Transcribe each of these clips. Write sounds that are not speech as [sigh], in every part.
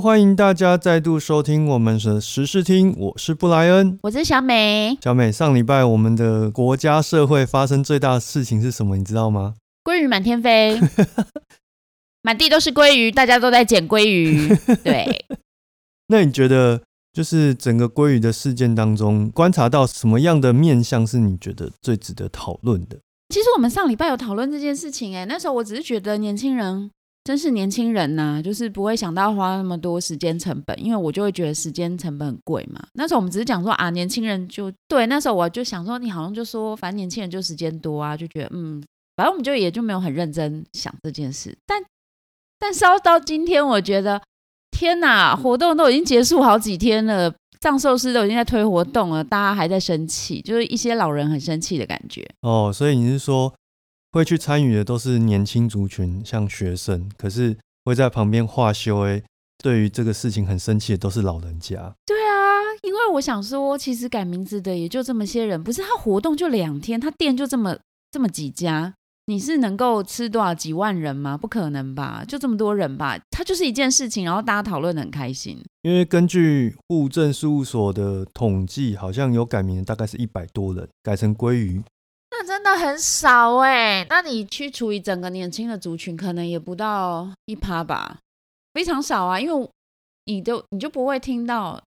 欢迎大家再度收听我们的时事听，我是布莱恩，我是小美。小美，上礼拜我们的国家社会发生最大的事情是什么？你知道吗？鲑鱼满天飞，[laughs] 满地都是鲑鱼，大家都在捡鲑鱼。[laughs] 对，那你觉得，就是整个鲑鱼的事件当中，观察到什么样的面相是你觉得最值得讨论的？其实我们上礼拜有讨论这件事情，哎，那时候我只是觉得年轻人。真是年轻人呐，就是不会想到花那么多时间成本，因为我就会觉得时间成本很贵嘛。那时候我们只是讲说啊，年轻人就对，那时候我就想说，你好像就说，反正年轻人就时间多啊，就觉得嗯，反正我们就也就没有很认真想这件事。但但烧到今天，我觉得天哪，活动都已经结束好几天了，藏寿司都已经在推活动了，大家还在生气，就是一些老人很生气的感觉。哦，所以你是说？会去参与的都是年轻族群，像学生，可是会在旁边画修诶。对于这个事情很生气的都是老人家。对啊，因为我想说，其实改名字的也就这么些人，不是他活动就两天，他店就这么这么几家，你是能够吃多少几万人吗？不可能吧，就这么多人吧。他就是一件事情，然后大家讨论的很开心。因为根据户政事务所的统计，好像有改名的大概是一百多人，改成鲑鱼。那真的很少哎，那你去除以整个年轻的族群，可能也不到一趴吧，非常少啊。因为你就你就不会听到，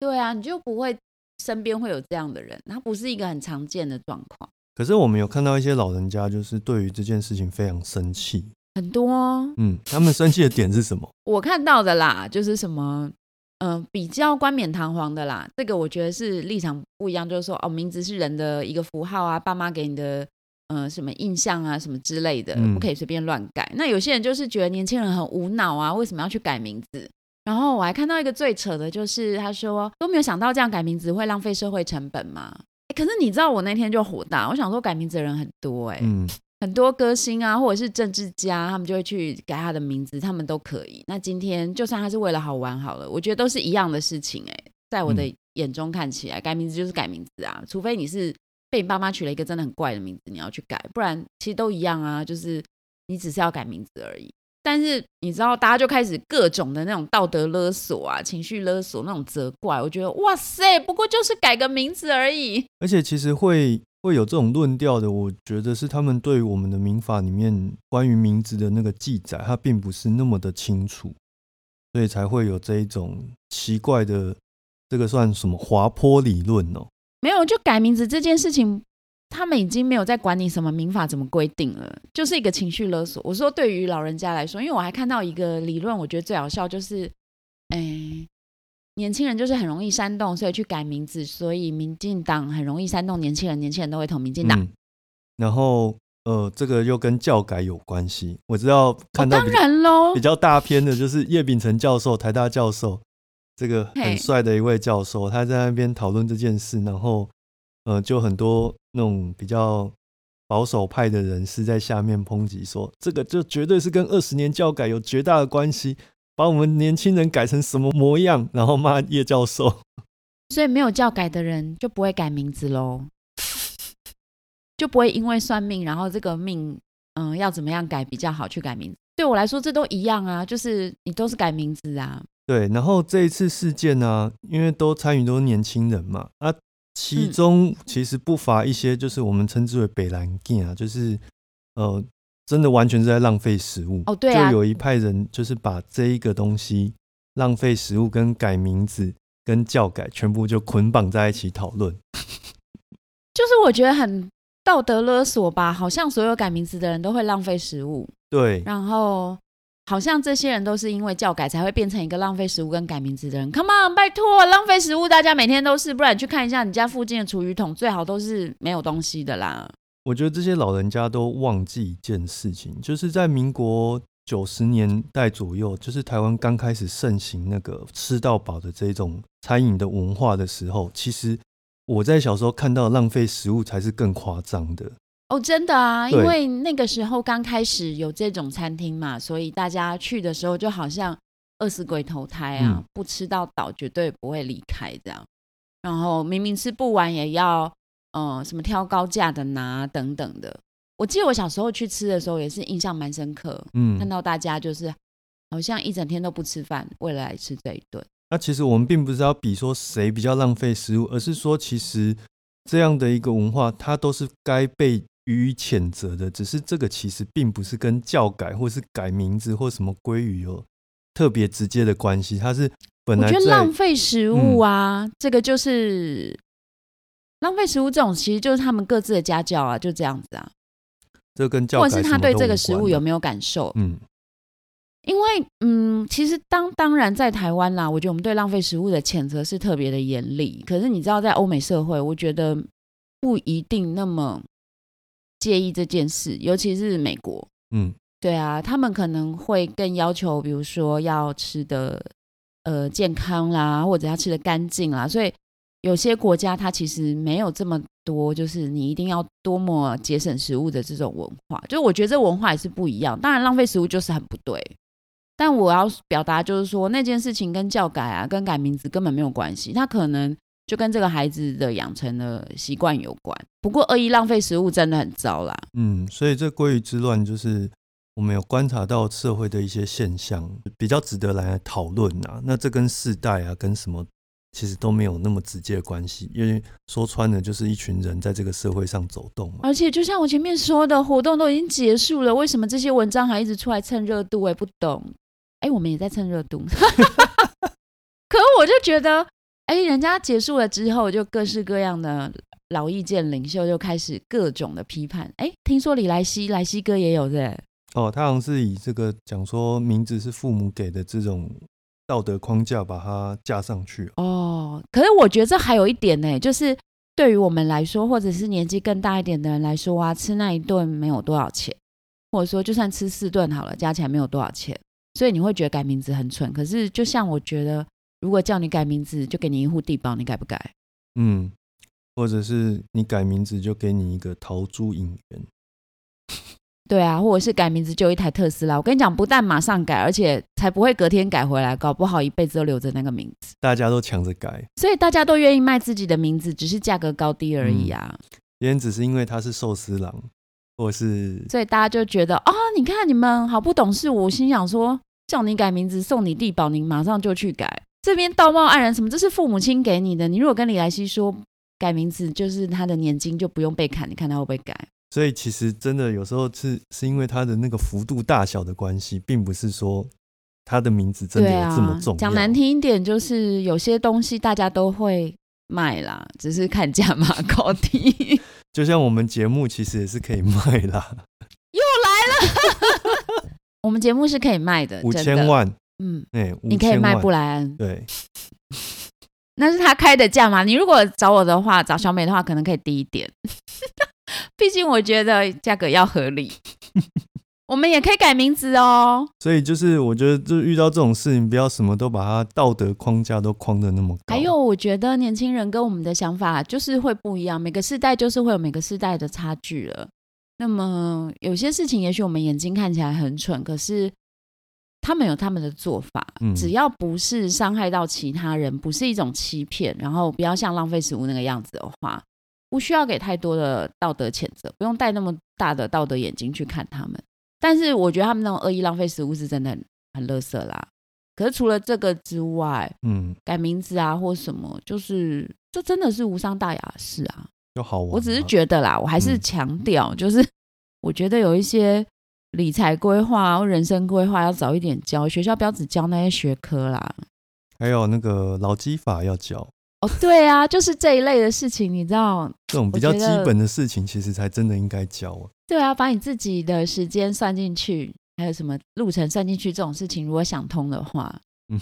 对啊，你就不会身边会有这样的人，他不是一个很常见的状况。可是我们有看到一些老人家，就是对于这件事情非常生气，很多。嗯，他们生气的点是什么？我看到的啦，就是什么。嗯，比较冠冕堂皇的啦，这个我觉得是立场不一样，就是说哦，名字是人的一个符号啊，爸妈给你的呃什么印象啊，什么之类的，不可以随便乱改。那有些人就是觉得年轻人很无脑啊，为什么要去改名字？然后我还看到一个最扯的，就是他说都没有想到这样改名字会浪费社会成本吗？可是你知道我那天就火大，我想说改名字的人很多哎。很多歌星啊，或者是政治家，他们就会去改他的名字，他们都可以。那今天就算他是为了好玩好了，我觉得都是一样的事情。哎，在我的眼中看起来，改名字就是改名字啊，除非你是被你爸妈取了一个真的很怪的名字，你要去改，不然其实都一样啊，就是你只是要改名字而已。但是你知道，大家就开始各种的那种道德勒索啊，情绪勒索那种责怪，我觉得哇塞，不过就是改个名字而已。而且其实会。会有这种论调的，我觉得是他们对我们的民法里面关于名字的那个记载，它并不是那么的清楚，所以才会有这一种奇怪的，这个算什么滑坡理论哦？没有，就改名字这件事情，他们已经没有在管你什么民法怎么规定了，就是一个情绪勒索。我说对于老人家来说，因为我还看到一个理论，我觉得最好笑就是，哎。年轻人就是很容易煽动，所以去改名字，所以民进党很容易煽动年轻人，年轻人都会投民进党。然后，呃，这个又跟教改有关系。我知道看到当然喽，比较大篇的就是叶秉成教授，台大教授，这个很帅的一位教授，他在那边讨论这件事，然后，呃，就很多那种比较保守派的人士在下面抨击说，这个就绝对是跟二十年教改有绝大的关系。把我们年轻人改成什么模样，然后骂叶教授，所以没有教改的人就不会改名字喽，就不会因为算命，然后这个命，嗯，要怎么样改比较好去改名字。对我来说，这都一样啊，就是你都是改名字啊。对，然后这一次事件呢，因为都参与都是年轻人嘛，啊，其中其实不乏一些就是我们称之为北蓝 g 啊，就是呃。真的完全是在浪费食物。哦，对啊，就有一派人就是把这一个东西浪费食物跟改名字跟教改全部就捆绑在一起讨论，[laughs] 就是我觉得很道德勒索吧，好像所有改名字的人都会浪费食物，对，然后好像这些人都是因为教改才会变成一个浪费食物跟改名字的人。Come on，拜托，浪费食物大家每天都是，不然去看一下你家附近的厨余桶，最好都是没有东西的啦。我觉得这些老人家都忘记一件事情，就是在民国九十年代左右，就是台湾刚开始盛行那个吃到饱的这种餐饮的文化的时候，其实我在小时候看到浪费食物才是更夸张的。哦，真的啊，因为那个时候刚开始有这种餐厅嘛，所以大家去的时候就好像饿死鬼投胎啊，不吃到饱绝对不会离开这样。然后明明吃不完也要。嗯，什么挑高价的拿等等的，我记得我小时候去吃的时候也是印象蛮深刻。嗯，看到大家就是好像一整天都不吃饭，为了来吃这一顿。那其实我们并不是要比说谁比较浪费食物，而是说其实这样的一个文化，它都是该被予以谴责的。只是这个其实并不是跟教改或是改名字或什么归于有特别直接的关系，它是本来我觉得浪费食物啊，这个就是浪费食物这种，其实就是他们各自的家教啊，就这样子啊。这跟教或者是他对这个食物有没有感受？嗯。因为，嗯，其实当当然在台湾啦，我觉得我们对浪费食物的谴责是特别的严厉。可是你知道，在欧美社会，我觉得不一定那么介意这件事，尤其是美国。嗯，对啊，他们可能会更要求，比如说要吃的呃健康啦，或者要吃的干净啦。所以有些国家它其实没有这么多，就是你一定要多么节省食物的这种文化。就我觉得这文化也是不一样。当然，浪费食物就是很不对。但我要表达就是说，那件事情跟教改啊，跟改名字根本没有关系。他可能就跟这个孩子的养成的习惯有关。不过恶意浪费食物真的很糟啦。嗯，所以这鲑鱼之乱就是我们有观察到社会的一些现象，比较值得来讨论啊。那这跟世代啊，跟什么其实都没有那么直接的关系，因为说穿了就是一群人在这个社会上走动嘛。而且就像我前面说的，活动都已经结束了，为什么这些文章还一直出来蹭热度？我也不懂。哎，我们也在蹭热度，[laughs] 可我就觉得，哎，人家结束了之后，就各式各样的老意见领袖就开始各种的批判。哎，听说李莱西莱西哥也有的哦，他好像是以这个讲说名字是父母给的这种道德框架把它架上去。哦，可是我觉得这还有一点呢，就是对于我们来说，或者是年纪更大一点的人来说啊，吃那一顿没有多少钱，或者说就算吃四顿好了，加起来没有多少钱。所以你会觉得改名字很蠢，可是就像我觉得，如果叫你改名字，就给你一户地包，你改不改？嗯，或者是你改名字就给你一个逃租影院，对啊，或者是改名字就一台特斯拉。我跟你讲，不但马上改，而且才不会隔天改回来，搞不好一辈子都留着那个名字。大家都抢着改，所以大家都愿意卖自己的名字，只是价格高低而已啊。别人只是因为他是寿司郎。或是，所以大家就觉得啊，你看你们好不懂事。我心想说，叫你改名字，送你地保，你马上就去改。这边道貌岸然什么？这是父母亲给你的。你如果跟李莱西说改名字，就是他的年金就不用被砍，你看他会不会改？所以其实真的有时候是是因为它的那个幅度大小的关系，并不是说他的名字真的有这么重要。讲难听一点，就是有些东西大家都会卖啦，只是看价码高低。[laughs] 就像我们节目其实也是可以卖啦，又来了，[laughs] 我们节目是可以卖的，五千万，嗯，哎，你可以卖布莱恩，对，[laughs] 那是他开的价嘛？你如果找我的话，找小美的话，可能可以低一点，[laughs] 毕竟我觉得价格要合理。[laughs] 我们也可以改名字哦，所以就是我觉得，就遇到这种事情，不要什么都把它道德框架都框的那么高。还有，我觉得年轻人跟我们的想法就是会不一样，每个世代就是会有每个世代的差距了。那么有些事情，也许我们眼睛看起来很蠢，可是他们有他们的做法，只要不是伤害到其他人，不是一种欺骗，然后不要像浪费食物那个样子的话，不需要给太多的道德谴责，不用戴那么大的道德眼睛去看他们。但是我觉得他们那种恶意浪费食物是真的很很垃圾啦。可是除了这个之外，嗯，改名字啊或什么，就是这真的是无伤大雅事啊，就好玩。我只是觉得啦，我还是强调，就是我觉得有一些理财规划或人生规划要早一点教，学校不要只教那些学科啦。还有那个劳基法要教。哦，对啊，就是这一类的事情，你知道，这种比较基本的事情，其实才真的应该教啊。对啊，把你自己的时间算进去，还有什么路程算进去，这种事情如果想通的话，嗯，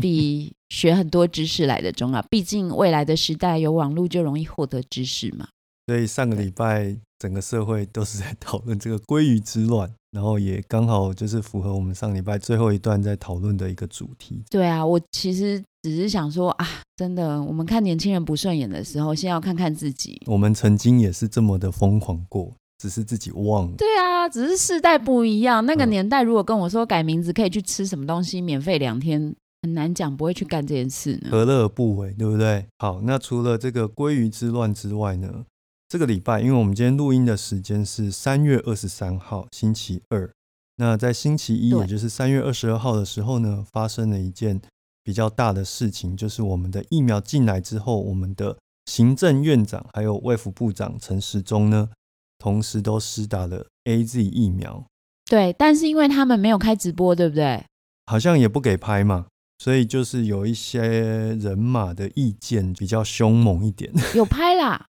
比 [laughs] 学很多知识来的重要。毕竟未来的时代有网络，就容易获得知识嘛。所以上个礼拜整个社会都是在讨论这个鲑鱼之乱，然后也刚好就是符合我们上礼拜最后一段在讨论的一个主题。对啊，我其实只是想说啊，真的，我们看年轻人不顺眼的时候，先要看看自己。我们曾经也是这么的疯狂过，只是自己忘了。对啊，只是世代不一样。那个年代如果跟我说改名字可以去吃什么东西，免费两天，很难讲不会去干这件事呢。何乐而不为，对不对？好，那除了这个鲑鱼之乱之外呢？这个礼拜，因为我们今天录音的时间是三月二十三号星期二，那在星期一，也就是三月二十二号的时候呢，发生了一件比较大的事情，就是我们的疫苗进来之后，我们的行政院长还有卫福部长陈时中呢，同时都施打了 A Z 疫苗。对，但是因为他们没有开直播，对不对？好像也不给拍嘛，所以就是有一些人马的意见比较凶猛一点。有拍啦，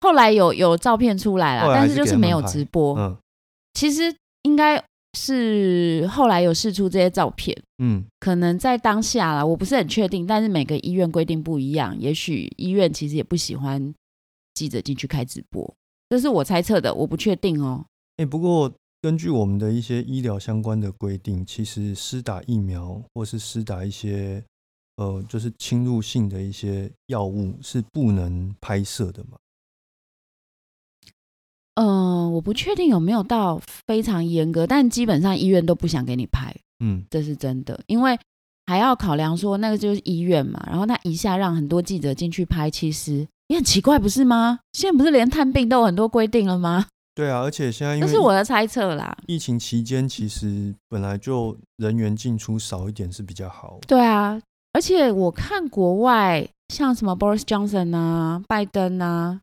后来有有照片出来啦，但是就是没有直播。嗯，其实应该。是后来有试出这些照片，嗯，可能在当下啦，我不是很确定，但是每个医院规定不一样，也许医院其实也不喜欢记者进去开直播，这是我猜测的，我不确定哦。哎，不过根据我们的一些医疗相关的规定，其实施打疫苗或是施打一些呃，就是侵入性的一些药物是不能拍摄的嘛。嗯，我不确定有没有到非常严格，但基本上医院都不想给你拍，嗯，这是真的，因为还要考量说那个就是医院嘛，然后他一下让很多记者进去拍，其实也很奇怪，不是吗？现在不是连探病都有很多规定了吗？[laughs] 对啊，而且现在这是我的猜测啦。疫情期间其实本来就人员进出少一点是比较好。对啊，而且我看国外像什么 Boris Johnson 啊、拜登啊、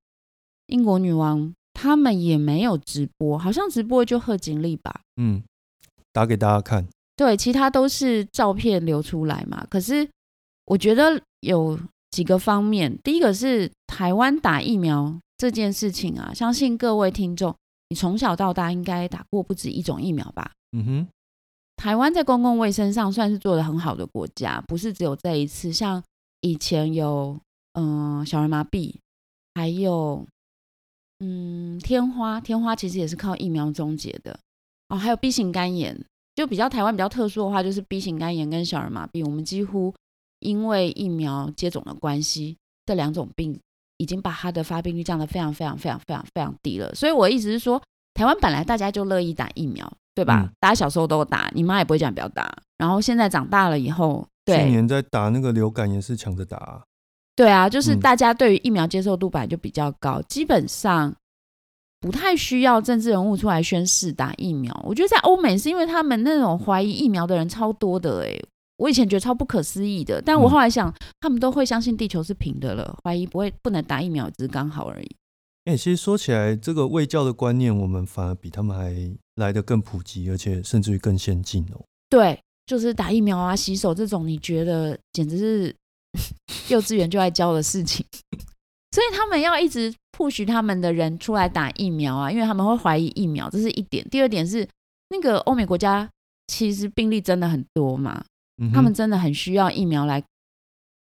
英国女王。他们也没有直播，好像直播就贺锦丽吧。嗯，打给大家看。对，其他都是照片流出来嘛。可是我觉得有几个方面，第一个是台湾打疫苗这件事情啊，相信各位听众，你从小到大应该打过不止一种疫苗吧？嗯哼，台湾在公共卫生上算是做的很好的国家，不是只有这一次，像以前有嗯小儿麻痹，还有。嗯，天花天花其实也是靠疫苗终结的哦，还有 B 型肝炎，就比较台湾比较特殊的话，就是 B 型肝炎跟小儿麻痹，我们几乎因为疫苗接种的关系，这两种病已经把它的发病率降得非常非常非常非常非常低了。所以我意思是说，台湾本来大家就乐意打疫苗，对吧？大家小时候都打，你妈也不会讲不要打。然后现在长大了以后，对去年在打那个流感也是抢着打。对啊，就是大家对于疫苗接受度本来就比较高，基本上不太需要政治人物出来宣誓打疫苗。我觉得在欧美是因为他们那种怀疑疫苗的人超多的，哎，我以前觉得超不可思议的，但我后来想，他们都会相信地球是平的了，怀疑不会不能打疫苗只是刚好而已。哎，其实说起来，这个卫教的观念，我们反而比他们还来得更普及，而且甚至于更先进哦。对，就是打疫苗啊、洗手这种，你觉得简直是。[laughs] 幼稚园就爱教的事情，[laughs] 所以他们要一直 push 他们的人出来打疫苗啊，因为他们会怀疑疫苗，这是一点。第二点是，那个欧美国家其实病例真的很多嘛，他们真的很需要疫苗来，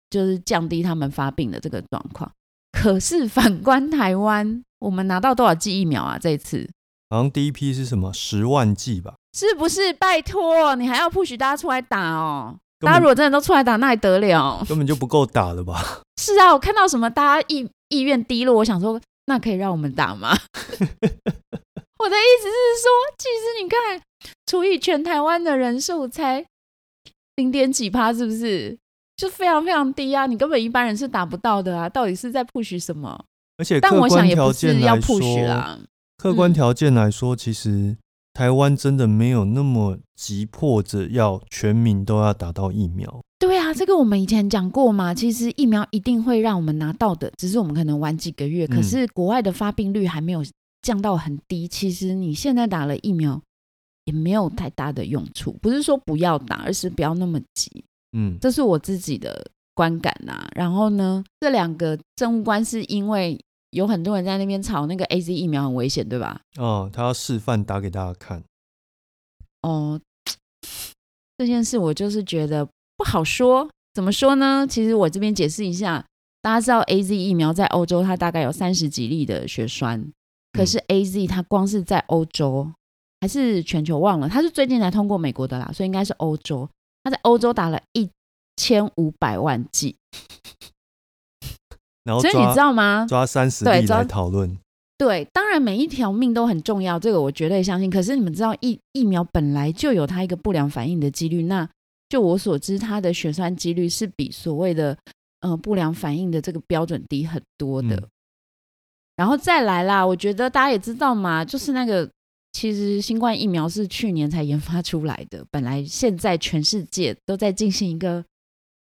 就是降低他们发病的这个状况。可是反观台湾，我们拿到多少剂疫苗啊？这次好像第一批是什么十万剂吧？是不是？拜托，你还要 push 大家出来打哦。大家如果真的都出来打，那还得了？根本就不够打了吧？[laughs] 是啊，我看到什么大家意意愿低落，我想说，那可以让我们打吗？[laughs] 我的意思是说，其实你看，除以全台湾的人数才零点几趴，是不是？就非常非常低啊！你根本一般人是打不到的啊！到底是在 push 什么？而且，但我想也不是要 push 啦。客观条件来说，其实。台湾真的没有那么急迫着要全民都要打到疫苗。对啊，这个我们以前讲过嘛。其实疫苗一定会让我们拿到的，只是我们可能晚几个月。可是国外的发病率还没有降到很低。其实你现在打了疫苗也没有太大的用处，不是说不要打，而是不要那么急。嗯，这是我自己的观感呐。然后呢，这两个政务官是因为。有很多人在那边吵那个 A Z 疫苗很危险，对吧？哦，他要示范打给大家看。哦，这件事我就是觉得不好说。怎么说呢？其实我这边解释一下，大家知道 A Z 疫苗在欧洲它大概有三十几例的血栓，可是 A Z 它光是在欧洲还是全球忘了，它是最近才通过美国的啦，所以应该是欧洲。它在欧洲打了一千五百万剂。所以你知道吗？抓三十例来讨论。对，当然每一条命都很重要，这个我绝对相信。可是你们知道，疫疫苗本来就有它一个不良反应的几率。那就我所知，它的血栓几率是比所谓的呃不良反应的这个标准低很多的。然后再来啦，我觉得大家也知道嘛，就是那个其实新冠疫苗是去年才研发出来的，本来现在全世界都在进行一个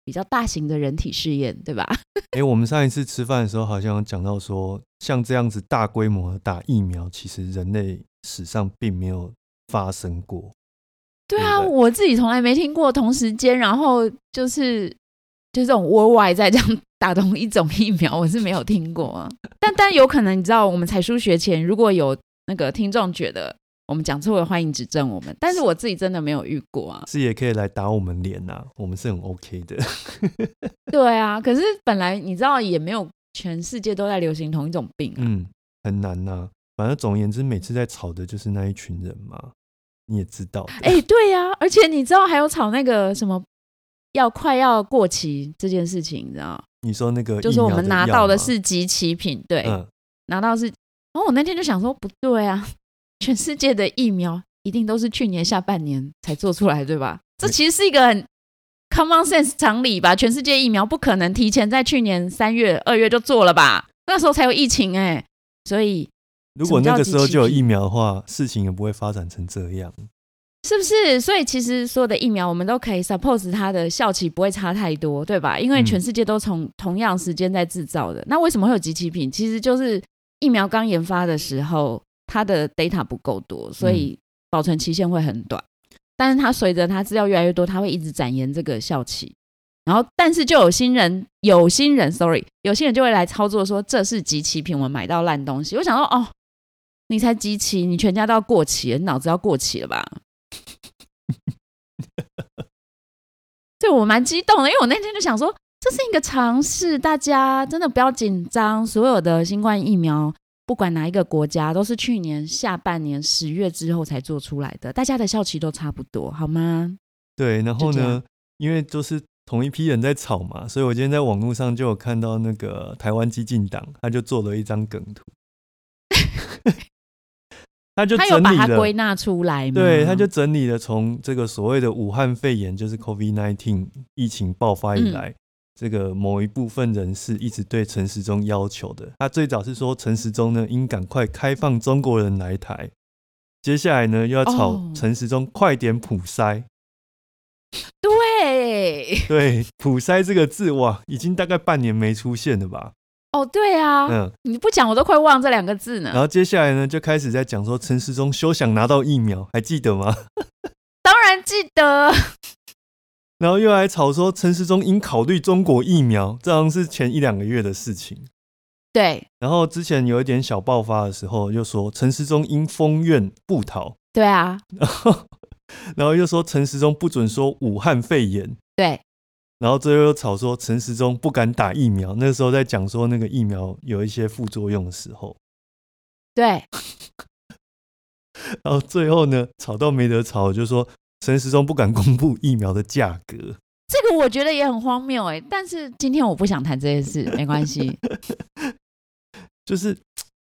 比较大型的人体试验，对吧？[laughs] 哎，我们上一次吃饭的时候好像讲到说，像这样子大规模的打疫苗，其实人类史上并没有发生过。对啊，我自己从来没听过同时间，然后就是就这种窝外在这样打同一种疫苗，我是没有听过啊。但但有可能，你知道，我们才疏学浅，如果有那个听众觉得。我们讲错了，欢迎指正我们。但是我自己真的没有遇过啊，是也可以来打我们脸呐，我们是很 OK 的。[laughs] 对啊，可是本来你知道也没有全世界都在流行同一种病，嗯，很难呐。反正总而言之，每次在吵的就是那一群人嘛，你也知道。哎，对呀，而且你知道还有吵那个什么要快要过期这件事情，你知道？你说那个就是我们拿到的是集齐品，对，拿到是。然后我那天就想说，不对啊。全世界的疫苗一定都是去年下半年才做出来，对吧？这其实是一个很 common sense 常理吧？全世界疫苗不可能提前在去年三月、二月就做了吧？那时候才有疫情哎，所以如果那个时候就有疫苗的话，事情也不会发展成这样，是不是？所以其实所有的疫苗我们都可以 suppose 它的效期不会差太多，对吧？因为全世界都从同样时间在制造的，那为什么会有集齐品？其实就是疫苗刚研发的时候。它的 data 不够多，所以保存期限会很短。但是它随着它资料越来越多，它会一直展延这个效期。然后，但是就有新人，有新人，sorry，有新人就会来操作说这是集齐品，我买到烂东西。我想说，哦，你才集齐，你全家都要过期了，你脑子要过期了吧？[laughs] 对我蛮激动的，因为我那天就想说，这是一个尝试，大家真的不要紧张，所有的新冠疫苗。不管哪一个国家，都是去年下半年十月之后才做出来的，大家的效期都差不多，好吗？对，然后呢，因为都是同一批人在吵嘛，所以我今天在网络上就有看到那个台湾激进党，他就做了一张梗图，[laughs] 他就他有把它归纳出来，对，他就整理了从这个所谓的武汉肺炎，就是 COVID nineteen 疫情爆发以来。这个某一部分人士一直对陈时中要求的，他最早是说陈时中呢应赶快开放中国人来台，接下来呢又要吵陈时中快点普筛。对对，普筛这个字哇，已经大概半年没出现了吧？哦，对啊，嗯，你不讲我都快忘这两个字呢。然后接下来呢就开始在讲说陈时中休想拿到疫苗，还记得吗？[laughs] 当然记得。然后又来吵说陈时中应考虑中国疫苗，这好像是前一两个月的事情。对。然后之前有一点小爆发的时候，又说陈时中应封院不逃。对啊。然后，然后又说陈时中不准说武汉肺炎。对。然后最后又吵说陈时中不敢打疫苗。那时候在讲说那个疫苗有一些副作用的时候。对。[laughs] 然后最后呢，吵到没得吵，就说。陈时中不敢公布疫苗的价格，这个我觉得也很荒谬哎。但是今天我不想谈这件事，没关系。[laughs] 就是，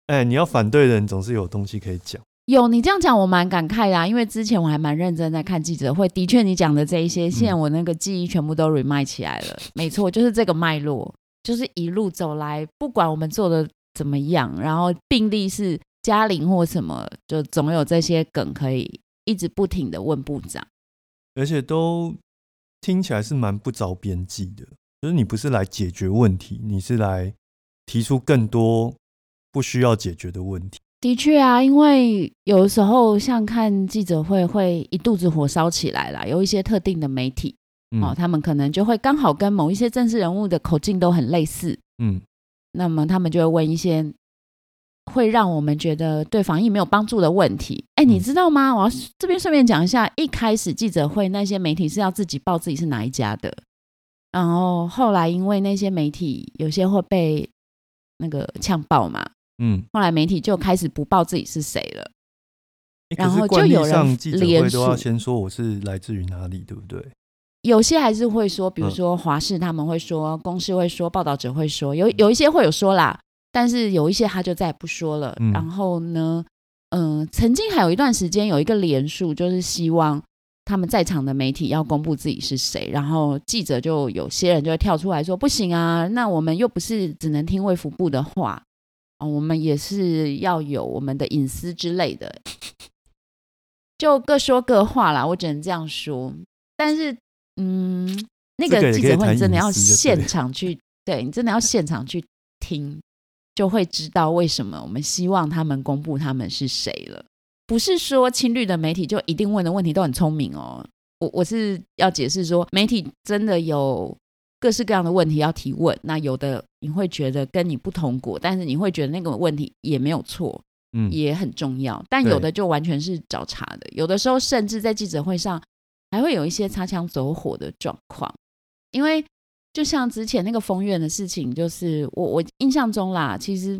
哎，你要反对的人总是有东西可以讲。有你这样讲，我蛮感慨的，因为之前我还蛮认真在看记者会。的确，你讲的这一些，现在我那个记忆全部都 remind 起来了。[laughs] 没错，就是这个脉络，就是一路走来，不管我们做的怎么样，然后病例是嘉玲或什么，就总有这些梗可以。一直不停的问部长，而且都听起来是蛮不着边际的。就是你不是来解决问题，你是来提出更多不需要解决的问题。的确啊，因为有时候像看记者会，会一肚子火烧起来了。有一些特定的媒体哦，他们可能就会刚好跟某一些政治人物的口径都很类似。嗯，那么他们就会问一些。会让我们觉得对防疫没有帮助的问题。哎，你知道吗？我要这边顺便讲一下，一开始记者会那些媒体是要自己报自己是哪一家的，然后后来因为那些媒体有些会被那个呛爆嘛，嗯，后来媒体就开始不报自己是谁了。然后就有人记者会都要先说我是来自于哪里，对不对？有些还是会说，比如说华视他们会说，公司会说，报道者会说，有有一些会有说啦。但是有一些他就再也不说了。然后呢，嗯，曾经还有一段时间有一个连署，就是希望他们在场的媒体要公布自己是谁。然后记者就有些人就会跳出来说：“不行啊，那我们又不是只能听卫福部的话啊，我们也是要有我们的隐私之类的。”就各说各话啦，我只能这样说。但是，嗯，那个记者会真的要现场去，对你真的要现场去听，就会知道为什么我们希望他们公布他们是谁了。不是说青绿的媒体就一定问的问题都很聪明哦。我我是要解释说，媒体真的有各式各样的问题要提问。那有的你会觉得跟你不同国，但是你会觉得那个问题也没有错，嗯，也很重要。但有的就完全是找茬的，有的时候甚至在记者会上还会有一些擦枪走火的状况。因为就像之前那个封院的事情，就是我我印象中啦，其实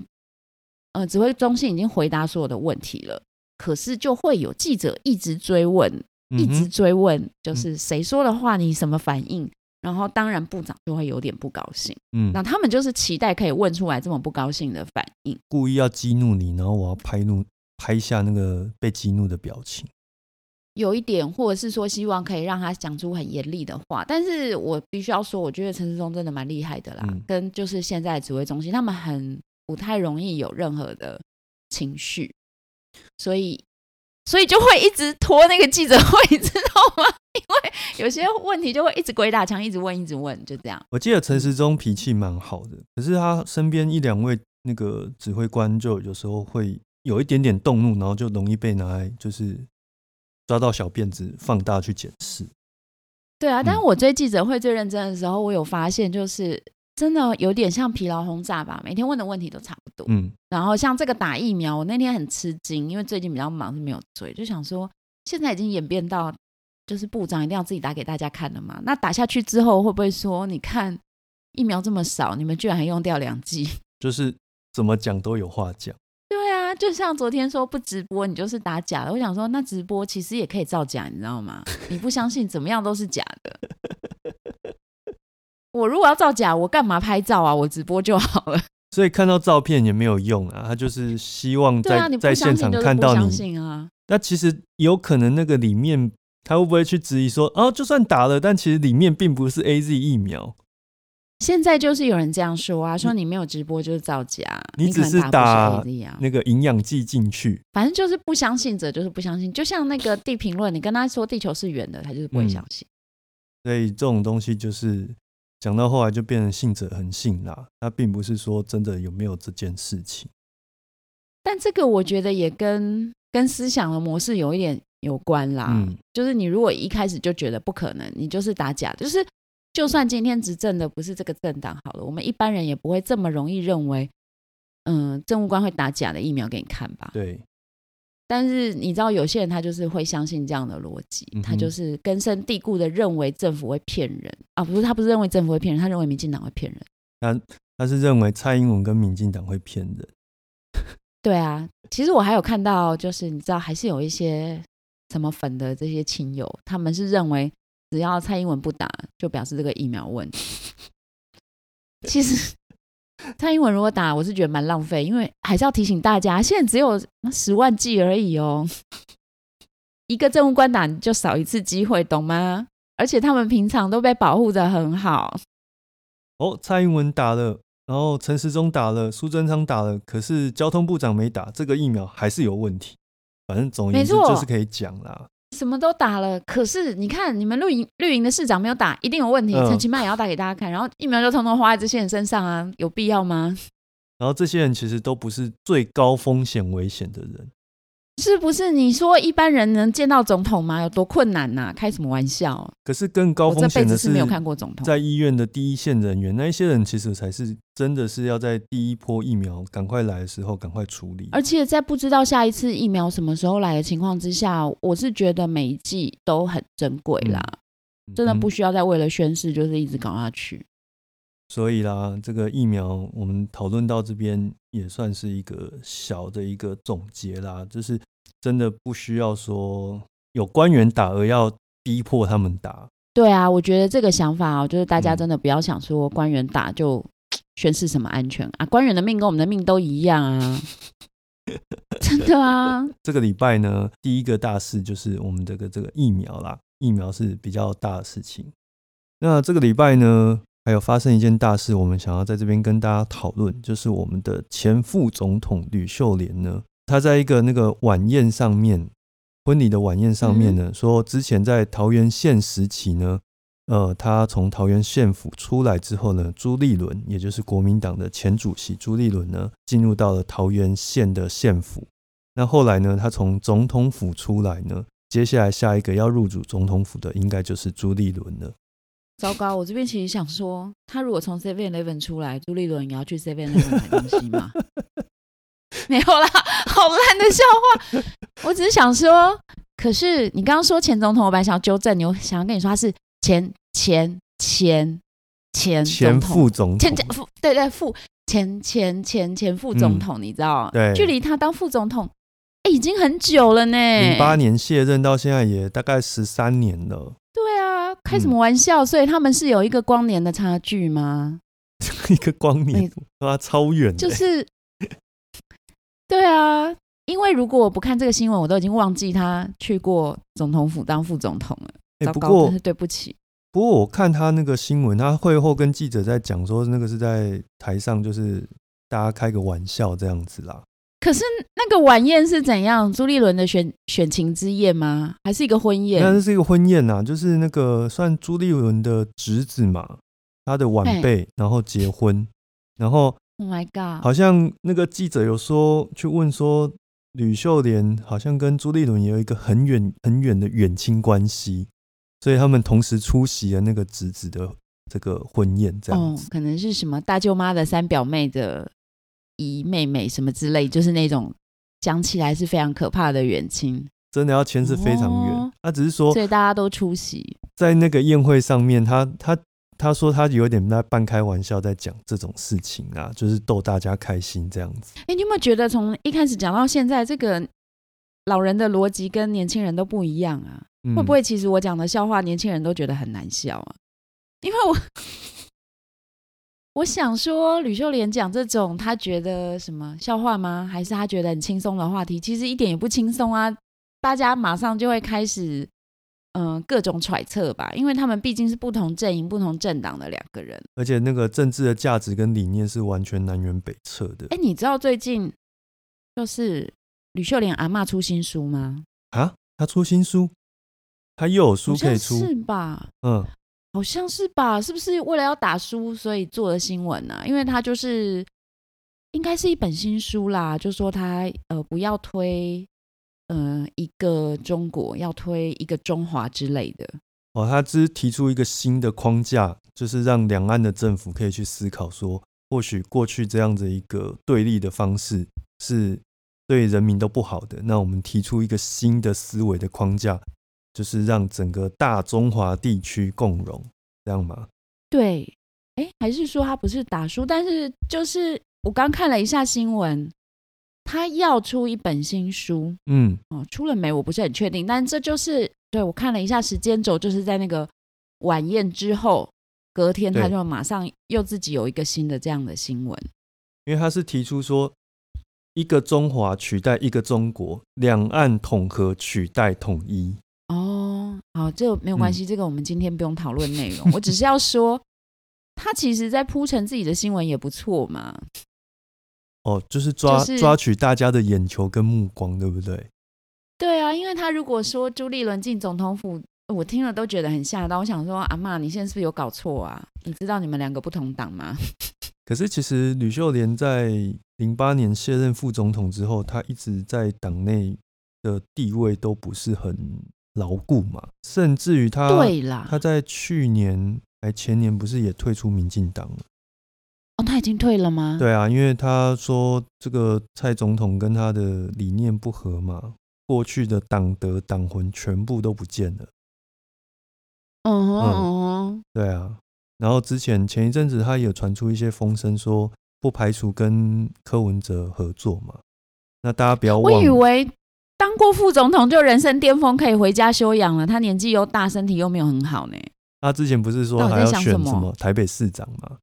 呃指挥中心已经回答所有的问题了，可是就会有记者一直追问。一直追问，就是谁说的话，你什么反应？然后当然部长就会有点不高兴。嗯，那他们就是期待可以问出来这么不高兴的反应，故意要激怒你，然后我要拍怒拍下那个被激怒的表情。有一点，或者是说希望可以让他讲出很严厉的话。但是我必须要说，我觉得陈世忠真的蛮厉害的啦，跟就是现在指挥中心，他们很不太容易有任何的情绪，所以。所以就会一直拖那个记者会，[laughs] 知道吗？因为有些问题就会一直鬼打墙，一直问，一直问，就这样。我记得陈时中脾气蛮好的，可是他身边一两位那个指挥官，就有时候会有一点点动怒，然后就容易被拿来就是抓到小辫子放大去检视。对啊，但是我追记者会最认真的时候，我有发现就是。真的有点像疲劳轰炸吧，每天问的问题都差不多。嗯，然后像这个打疫苗，我那天很吃惊，因为最近比较忙，是没有追，就想说现在已经演变到就是部长一定要自己打给大家看了嘛？那打下去之后会不会说，你看疫苗这么少，你们居然还用掉两剂？就是怎么讲都有话讲。就像昨天说不直播，你就是打假的。我想说，那直播其实也可以造假，你知道吗？你不相信，怎么样都是假的。我如果要造假，我干嘛拍照啊？我直播就好了。[laughs] 所以看到照片也没有用啊，他就是希望在在现场看到你啊。那其实有可能那个里面他会不会去质疑说，哦，就算打了，但其实里面并不是 A Z 疫苗。现在就是有人这样说啊，说你没有直播就是造假，你只是打那个营养剂进去。反正就是不相信者就是不相信，就像那个地评论，你跟他说地球是圆的，他就是不会相信。所以这种东西就是。讲到后来就变成信者恒信啦，那并不是说真的有没有这件事情。但这个我觉得也跟跟思想的模式有一点有关啦。嗯，就是你如果一开始就觉得不可能，你就是打假，就是就算今天执政的不是这个政党好了，我们一般人也不会这么容易认为，嗯，政务官会打假的疫苗给你看吧？对。但是你知道，有些人他就是会相信这样的逻辑，他就是根深蒂固的认为政府会骗人啊！不是，他不是认为政府会骗人，他认为民进党会骗人。他他是认为蔡英文跟民进党会骗人。[laughs] 对啊，其实我还有看到，就是你知道，还是有一些什么粉的这些亲友，他们是认为只要蔡英文不打，就表示这个疫苗问题。[laughs] 其实。蔡英文如果打，我是觉得蛮浪费，因为还是要提醒大家，现在只有十万剂而已哦。一个政务官打就少一次机会，懂吗？而且他们平常都被保护的很好。哦，蔡英文打了，然后陈时中打了，苏贞昌打了，可是交通部长没打，这个疫苗还是有问题。反正总言之就是可以讲啦。什么都打了，可是你看，你们绿营绿营的市长没有打，一定有问题。陈其迈也要打给大家看，然后疫苗就通通花在这些人身上啊，有必要吗？然后这些人其实都不是最高风险危险的人。是不是你说一般人能见到总统吗？有多困难呐？开什么玩笑？可是更高风险的是没有看过总统在医院的第一线人员，那一些人其实才是真的是要在第一波疫苗赶快来的时候赶快处理。而且在不知道下一次疫苗什么时候来的情况之下，我是觉得每一季都很珍贵啦，真的不需要再为了宣誓就是一直搞下去。所以啦，这个疫苗我们讨论到这边也算是一个小的一个总结啦，就是真的不需要说有官员打而要逼迫他们打。对啊，我觉得这个想法哦，就是大家真的不要想说官员打就宣示什么安全啊，官员的命跟我们的命都一样啊，[laughs] 真的啊。这个礼拜呢，第一个大事就是我们这个这个疫苗啦，疫苗是比较大的事情。那这个礼拜呢？还有发生一件大事，我们想要在这边跟大家讨论，就是我们的前副总统吕秀莲呢，他在一个那个晚宴上面，婚礼的晚宴上面呢，说之前在桃园县时期呢，呃，他从桃园县府出来之后呢，朱立伦，也就是国民党的前主席朱立伦呢，进入到了桃园县的县府。那后来呢，他从总统府出来呢，接下来下一个要入主总统府的，应该就是朱立伦了。糟糕，我这边其实想说，他如果从 Seven Eleven 出来，朱立伦也要去 Seven Eleven 买东西吗？[laughs] 没有啦，好烂的笑话。我只是想说，可是你刚刚说前总统，我本来想要纠正你，我想要跟你说他是前前前前前副总前前副对对副前前前前副总统，你知道？对，距离他当副总统，哎，已经很久了呢。零八年卸任到现在也大概十三年了。开什么玩笑？所以他们是有一个光年的差距吗？[laughs] 一个光年啊，超远。就是，对啊，因为如果我不看这个新闻，我都已经忘记他去过总统府当副总统了。哎，不过对不起。不过我看他那个新闻，他会后跟记者在讲说，那个是在台上，就是大家开个玩笑这样子啦。可是那个晚宴是怎样？朱立伦的选选情之宴吗？还是一个婚宴？那是一个婚宴呐，就是那个算朱立伦的侄子嘛，他的晚辈，然后结婚，然后，Oh my God，好像那个记者有说去问说，吕秀莲好像跟朱立伦也有一个很远很远的远亲关系，所以他们同时出席了那个侄子的这个婚宴，这样子，可能是什么大舅妈的三表妹的。姨妹妹什么之类，就是那种讲起来是非常可怕的远亲，真的要牵是非常远。他只是说，所以大家都出席在那个宴会上面，他他他说他有点在半开玩笑，在讲这种事情啊，就是逗大家开心这样子。哎，你有没有觉得从一开始讲到现在，这个老人的逻辑跟年轻人都不一样啊？会不会其实我讲的笑话，年轻人都觉得很难笑啊？因为我。我想说，吕秀莲讲这种他觉得什么笑话吗？还是他觉得很轻松的话题？其实一点也不轻松啊！大家马上就会开始，嗯，各种揣测吧，因为他们毕竟是不同阵营、不同政党的两个人，而且那个政治的价值跟理念是完全南辕北辙的。哎，你知道最近就是吕秀莲阿妈出新书吗？啊，她出新书，她又有书可以出是吧？嗯。好像是吧？是不是为了要打书，所以做的新闻呢？因为他就是应该是一本新书啦，就说他呃不要推呃一个中国，要推一个中华之类的。哦，他只是提出一个新的框架，就是让两岸的政府可以去思考，说或许过去这样子一个对立的方式是对人民都不好的。那我们提出一个新的思维的框架。就是让整个大中华地区共荣，这样吗？对，哎，还是说他不是打书？但是就是我刚看了一下新闻，他要出一本新书，嗯，哦，出了没？我不是很确定，但这就是对我看了一下时间轴，就是在那个晚宴之后，隔天他就马上又自己有一个新的这样的新闻，因为他是提出说一个中华取代一个中国，两岸统合取代统一。哦，好，这个没有关系，这个我们今天不用讨论内容。我只是要说，他其实在铺陈自己的新闻也不错嘛。[laughs] 哦，就是抓抓取大家的眼球跟目光，对不对？对啊，因为他如果说朱立伦进总统府，我听了都觉得很吓到。我想说，阿妈，你现在是不是有搞错啊？你知道你们两个不同党吗？[laughs] 可是其实吕秀莲在零八年卸任副总统之后，他一直在党内的地位都不是很。牢固嘛，甚至于他，对啦，他在去年还前年不是也退出民进党了？哦，他已经退了吗？对啊，因为他说这个蔡总统跟他的理念不合嘛，过去的党德党魂全部都不见了。嗯哼，对啊，然后之前前一阵子他也传出一些风声，说不排除跟柯文哲合作嘛。那大家不要忘，我以为。当过副总统就人生巅峰，可以回家休养了。他年纪又大，身体又没有很好呢。他之前不是说还要选什么台北市长吗？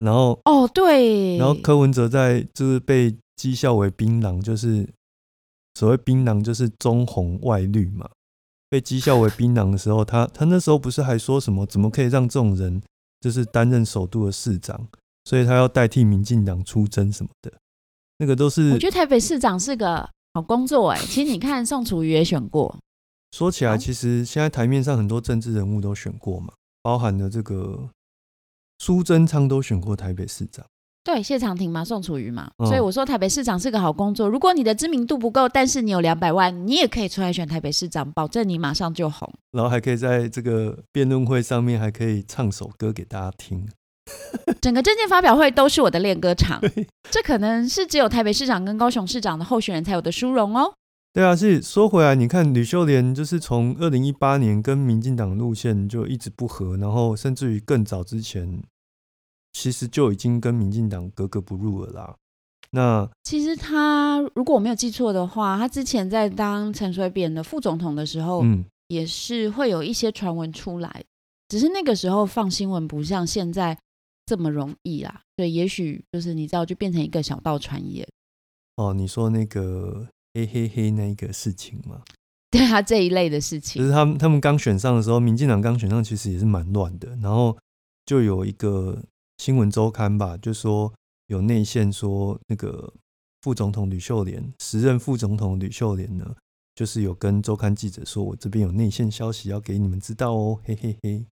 然后哦对，然后柯文哲在就是被讥笑为槟榔，就是所谓槟榔就是中红外绿嘛。被讥笑为槟榔的时候，他他那时候不是还说什么？怎么可以让这种人就是担任首都的市长？所以他要代替民进党出征什么的，那个都是。我觉得台北市长是个。好工作哎。其实你看宋楚瑜也选过。[laughs] 说起来，其实现在台面上很多政治人物都选过嘛，包含了这个苏贞昌都选过台北市长。对，谢长廷嘛，宋楚瑜嘛，所以我说台北市长是个好工作。如果你的知名度不够，但是你有两百万，你也可以出来选台北市长，保证你马上就红。然后还可以在这个辩论会上面还可以唱首歌给大家听。[laughs] 整个证件发表会都是我的练歌场，这可能是只有台北市长跟高雄市长的候选人才有的殊荣哦。对啊，是说回来，你看吕秀莲就是从二零一八年跟民进党路线就一直不合，然后甚至于更早之前。其实就已经跟民进党格格不入了啦。那其实他如果我没有记错的话，他之前在当陈水扁的副总统的时候，嗯，也是会有一些传闻出来，只是那个时候放新闻不像现在这么容易啦。对，也许就是你知道，就变成一个小道传言。哦，你说那个嘿嘿嘿那个事情吗？[laughs] 对啊，这一类的事情，就是他们他们刚选上的时候，民进党刚选上，其实也是蛮乱的，然后就有一个。新闻周刊吧，就说有内线说，那个副总统吕秀莲，时任副总统吕秀莲呢，就是有跟周刊记者说，我这边有内线消息要给你们知道哦，嘿嘿嘿。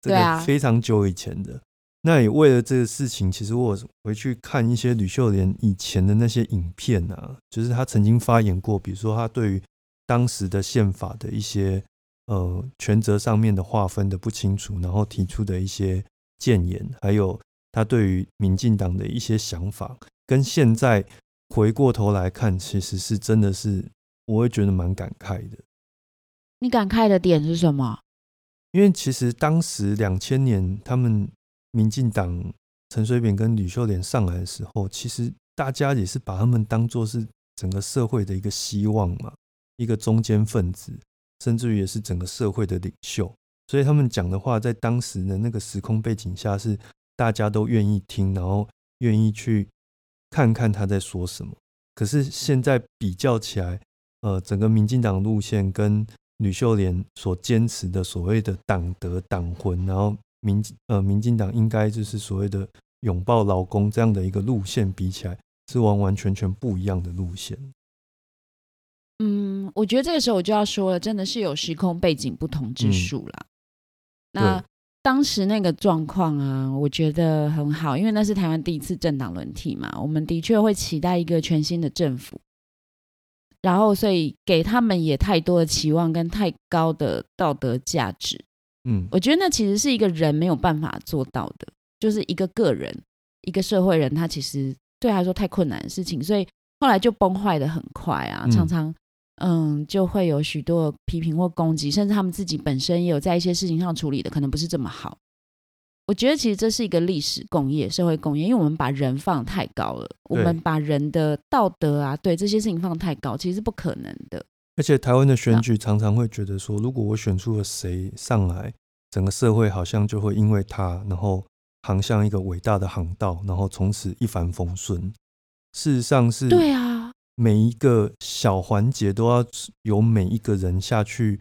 这个非常久以前的，那也为了这个事情，其实我回去看一些吕秀莲以前的那些影片啊，就是他曾经发言过，比如说他对于当时的宪法的一些呃权责上面的划分的不清楚，然后提出的一些。谏言，还有他对于民进党的一些想法，跟现在回过头来看，其实是真的是，我会觉得蛮感慨的。你感慨的点是什么？因为其实当时两千年他们民进党陈水扁跟吕秀莲上来的时候，其实大家也是把他们当做是整个社会的一个希望嘛，一个中间分子，甚至于也是整个社会的领袖。所以他们讲的话，在当时的那个时空背景下，是大家都愿意听，然后愿意去看看他在说什么。可是现在比较起来，呃，整个民进党路线跟吕秀莲所坚持的所谓的党德党魂，然后民呃民进党应该就是所谓的拥抱劳工这样的一个路线比起来，是完完全全不一样的路线。嗯，我觉得这个时候我就要说了，真的是有时空背景不同之处啦。那当时那个状况啊，我觉得很好，因为那是台湾第一次政党轮替嘛，我们的确会期待一个全新的政府，然后所以给他们也太多的期望跟太高的道德价值，嗯，我觉得那其实是一个人没有办法做到的，就是一个个人一个社会人，他其实对他来说太困难的事情，所以后来就崩坏的很快啊，常常。嗯，就会有许多批评或攻击，甚至他们自己本身也有在一些事情上处理的可能不是这么好。我觉得其实这是一个历史工业、社会工业，因为我们把人放太高了，我们把人的道德啊，对这些事情放太高，其实是不可能的。而且台湾的选举常常会觉得说，如果我选出了谁上来，整个社会好像就会因为他，然后航向一个伟大的航道，然后从此一帆风顺。事实上是，对啊。每一个小环节都要由每一个人下去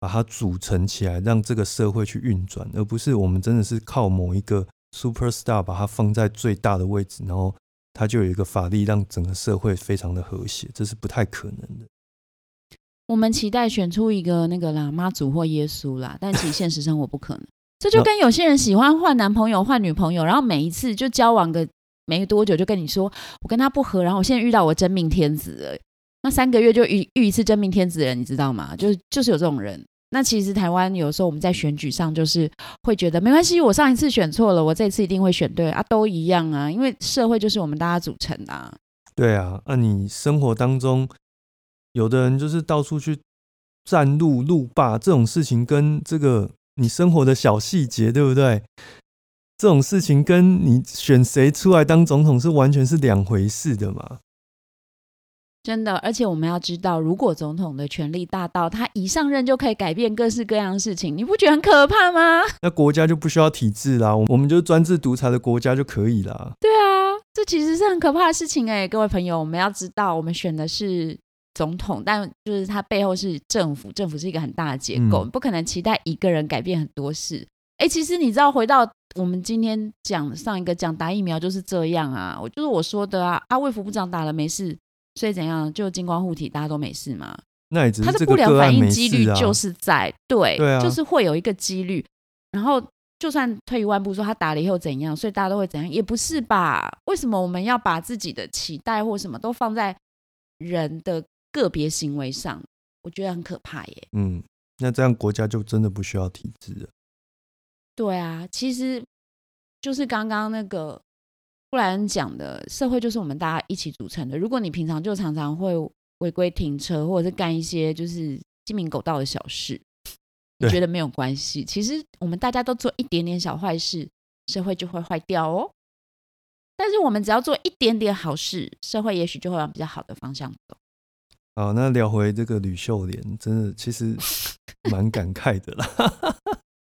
把它组成起来，让这个社会去运转，而不是我们真的是靠某一个 super star 把它放在最大的位置，然后它就有一个法力让整个社会非常的和谐，这是不太可能的。我们期待选出一个那个啦妈祖或耶稣啦，但其实 [laughs] 现实生活不可能。这就跟有些人喜欢换男朋友、换女朋友，然后每一次就交往个。没多久就跟你说，我跟他不合，然后我现在遇到我真命天子了。那三个月就遇遇一次真命天子的人，你知道吗？[laughs] 就是就是有这种人。那其实台湾有时候我们在选举上就是会觉得没关系，我上一次选错了，我这次一定会选对啊，都一样啊，因为社会就是我们大家组成的。对啊，那你生活当中有的人就是到处去占路路霸这种事情，跟这个你生活的小细节，对不对？这种事情跟你选谁出来当总统是完全是两回事的嘛？真的，而且我们要知道，如果总统的权力大到他一上任就可以改变各式各样的事情，你不觉得很可怕吗？那国家就不需要体制啦，我们就专制独裁的国家就可以啦。对啊，这其实是很可怕的事情哎，各位朋友，我们要知道，我们选的是总统，但就是他背后是政府，政府是一个很大的结构，不可能期待一个人改变很多事。哎，其实你知道，回到。我们今天讲上一个讲打疫苗就是这样啊，我就是我说的啊，阿卫福部长打了没事，所以怎样就金光护体，大家都没事嘛？那也只是他的不良反应几率啊，就是在对，就是会有一个几率。然后就算退一万步说他打了以后怎样，所以大家都会怎样，也不是吧？为什么我们要把自己的期待或什么都放在人的个别行为上？我觉得很可怕耶。嗯，那这样国家就真的不需要体制了。对啊，其实就是刚刚那个布莱恩讲的，社会就是我们大家一起组成的。如果你平常就常常会违规停车，或者是干一些就是鸡鸣狗盗的小事，你觉得没有关系。其实我们大家都做一点点小坏事，社会就会坏掉哦。但是我们只要做一点点好事，社会也许就会往比较好的方向走。好，那聊回这个吕秀莲，真的其实 [laughs] 蛮感慨的啦。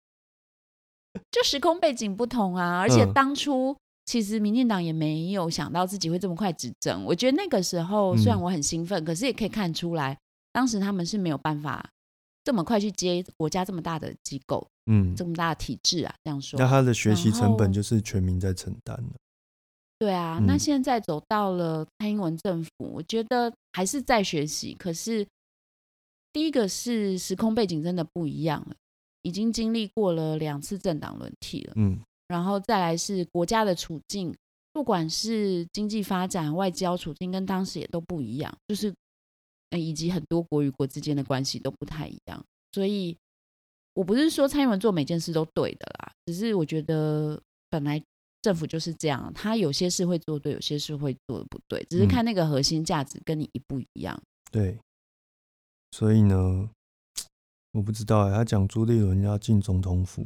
[laughs] 就时空背景不同啊，而且当初其实民进党也没有想到自己会这么快执政。我觉得那个时候虽然我很兴奋，可是也可以看出来，当时他们是没有办法这么快去接国家这么大的机构，嗯，这么大的体制啊。这样说，那他的学习成本就是全民在承担了。对啊，那现在走到了蔡英文政府，我觉得还是在学习。可是第一个是时空背景真的不一样了。已经经历过了两次政党轮替了，嗯，然后再来是国家的处境，不管是经济发展、外交处境，跟当时也都不一样，就是，以及很多国与国之间的关系都不太一样。所以，我不是说蔡英文做每件事都对的啦，只是我觉得本来政府就是这样，他有些事会做对，有些事会做的不对，只是看那个核心价值跟你一不一样。对，所以呢。我不知道哎，他讲朱立伦要进总统府，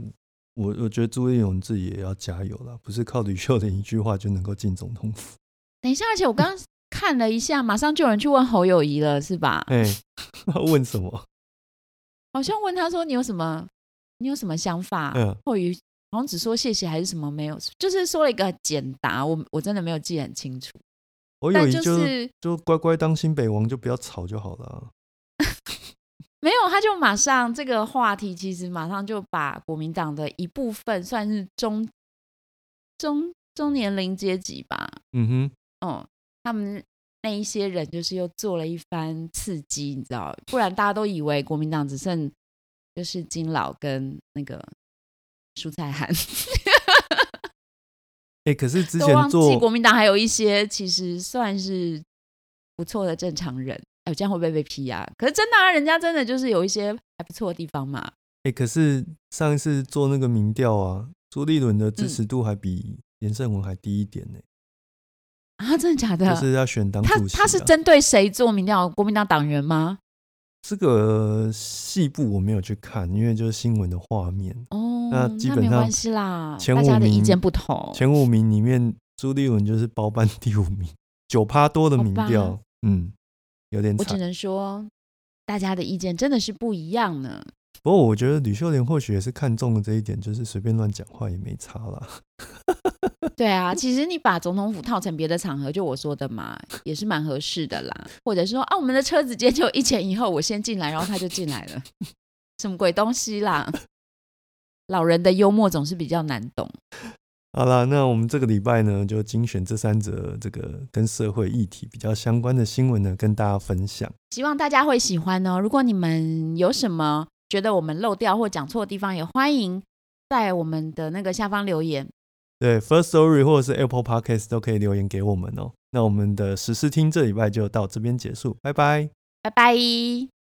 我我觉得朱立伦自己也要加油了，不是靠吕秀莲一句话就能够进总统府。[laughs] 等一下，而且我刚刚看了一下，马上就有人去问侯友谊了，是吧？哎，[laughs] 问什么？好像问他说你有什么，你有什么想法？嗯，侯友好像只说谢谢还是什么没有，就是说了一个简答，我我真的没有记很清楚。侯友谊就是就乖乖当新北王，就不要吵就好了。[laughs] 没有，他就马上这个话题，其实马上就把国民党的一部分，算是中中中年龄阶级吧。嗯哼，哦，他们那一些人就是又做了一番刺激，你知道，不然大家都以为国民党只剩就是金老跟那个蔬菜汉。哎，[laughs] 可是之前做国民党还有一些其实算是不错的正常人。哎这样会不会被批啊？可是真的啊，人家真的就是有一些还不错的地方嘛。哎，可是上一次做那个民调啊，朱立伦的支持度还比连胜文还低一点呢。啊，真的假的？就是要选党主席。他是针对谁做民调？国民党党员吗？这个细部我没有去看，因为就是新闻的画面哦。那基本上没关系啦，前五名意见不同。前五名里面，朱立文就是包办第五名，九趴多的民调，嗯。有点，我只能说，大家的意见真的是不一样呢。不过我觉得吕秀莲或许也是看中了这一点，就是随便乱讲话也没差啦。[laughs] 对啊，其实你把总统府套成别的场合，就我说的嘛，也是蛮合适的啦。或者是说啊，我们的车子今天就一前一后，我先进来，然后他就进来了，什么鬼东西啦？老人的幽默总是比较难懂。好了，那我们这个礼拜呢，就精选这三则这个跟社会议题比较相关的新闻呢，跟大家分享。希望大家会喜欢哦。如果你们有什么觉得我们漏掉或讲错的地方，也欢迎在我们的那个下方留言。对，First Story 或者是 Apple Podcast 都可以留言给我们哦。那我们的实时听这礼拜就到这边结束，拜拜，拜拜。